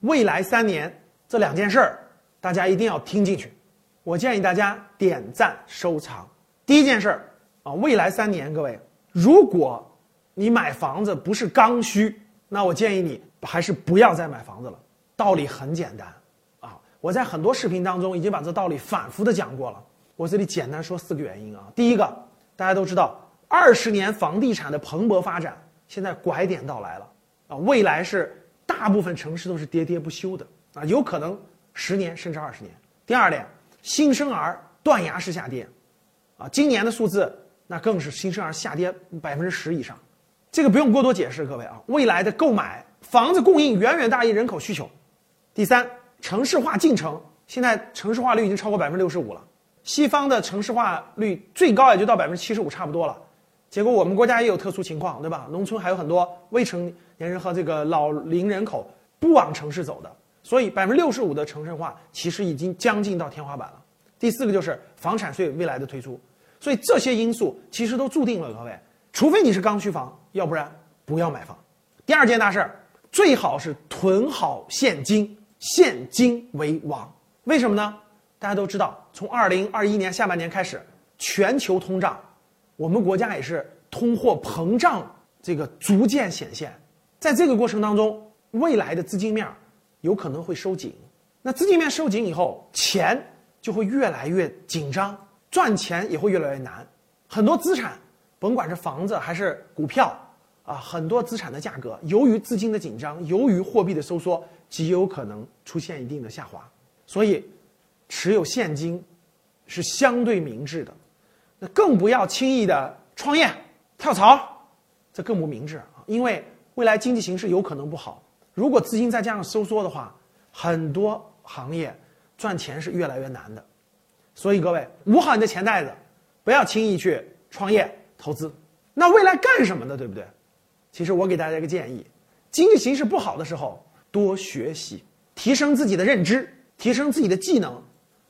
未来三年这两件事儿，大家一定要听进去。我建议大家点赞收藏。第一件事儿啊，未来三年，各位，如果你买房子不是刚需，那我建议你还是不要再买房子了。道理很简单啊，我在很多视频当中已经把这道理反复的讲过了。我这里简单说四个原因啊。第一个，大家都知道，二十年房地产的蓬勃发展，现在拐点到来了啊，未来是。大部分城市都是喋喋不休的啊，有可能十年甚至二十年。第二点，新生儿断崖式下跌，啊，今年的数字那更是新生儿下跌百分之十以上，这个不用过多解释，各位啊，未来的购买房子供应远远大于人口需求。第三，城市化进程现在城市化率已经超过百分之六十五了，西方的城市化率最高也就到百分之七十五差不多了。结果我们国家也有特殊情况，对吧？农村还有很多未成年人和这个老龄人口不往城市走的，所以百分之六十五的城镇化其实已经将近到天花板了。第四个就是房产税未来的推出，所以这些因素其实都注定了各位，除非你是刚需房，要不然不要买房。第二件大事儿，最好是囤好现金，现金为王。为什么呢？大家都知道，从二零二一年下半年开始，全球通胀。我们国家也是通货膨胀这个逐渐显现，在这个过程当中，未来的资金面有可能会收紧。那资金面收紧以后，钱就会越来越紧张，赚钱也会越来越难。很多资产，甭管是房子还是股票啊，很多资产的价格，由于资金的紧张，由于货币的收缩，极有可能出现一定的下滑。所以，持有现金是相对明智的。那更不要轻易的创业跳槽，这更不明智啊！因为未来经济形势有可能不好，如果资金再加上收缩的话，很多行业赚钱是越来越难的。所以各位捂好你的钱袋子，不要轻易去创业投资。那未来干什么呢？对不对？其实我给大家一个建议：经济形势不好的时候，多学习，提升自己的认知，提升自己的技能，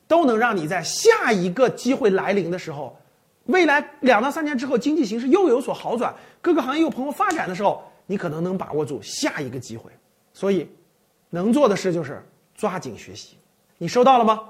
都能让你在下一个机会来临的时候。未来两到三年之后，经济形势又有所好转，各个行业又蓬勃发展的时候，你可能能把握住下一个机会。所以，能做的事就是抓紧学习。你收到了吗？